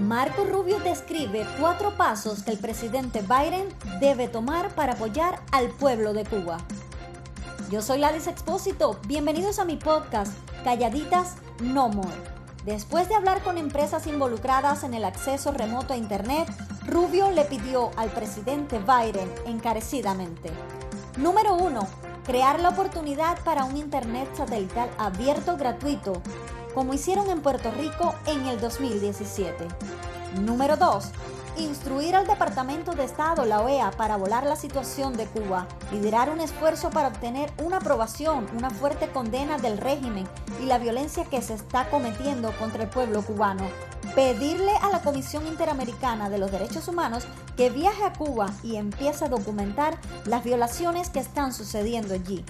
Marco Rubio describe cuatro pasos que el presidente Biden debe tomar para apoyar al pueblo de Cuba. Yo soy Ladis Expósito, bienvenidos a mi podcast Calladitas No More. Después de hablar con empresas involucradas en el acceso remoto a Internet, Rubio le pidió al presidente Biden encarecidamente. Número 1. Crear la oportunidad para un Internet satelital abierto gratuito como hicieron en Puerto Rico en el 2017. Número 2. Instruir al Departamento de Estado, la OEA, para volar la situación de Cuba, liderar un esfuerzo para obtener una aprobación, una fuerte condena del régimen y la violencia que se está cometiendo contra el pueblo cubano, pedirle a la Comisión Interamericana de los Derechos Humanos que viaje a Cuba y empiece a documentar las violaciones que están sucediendo allí.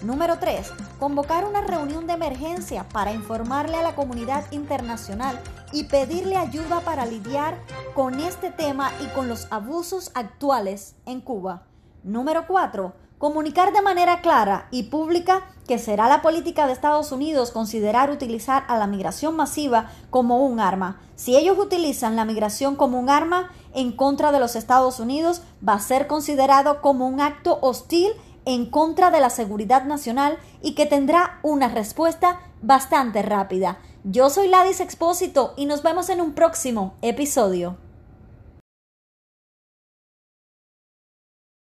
Número 3. Convocar una reunión de emergencia para informarle a la comunidad internacional y pedirle ayuda para lidiar con este tema y con los abusos actuales en Cuba. Número 4. Comunicar de manera clara y pública que será la política de Estados Unidos considerar utilizar a la migración masiva como un arma. Si ellos utilizan la migración como un arma en contra de los Estados Unidos, va a ser considerado como un acto hostil en contra de la seguridad nacional y que tendrá una respuesta bastante rápida. Yo soy Ladis Expósito y nos vemos en un próximo episodio.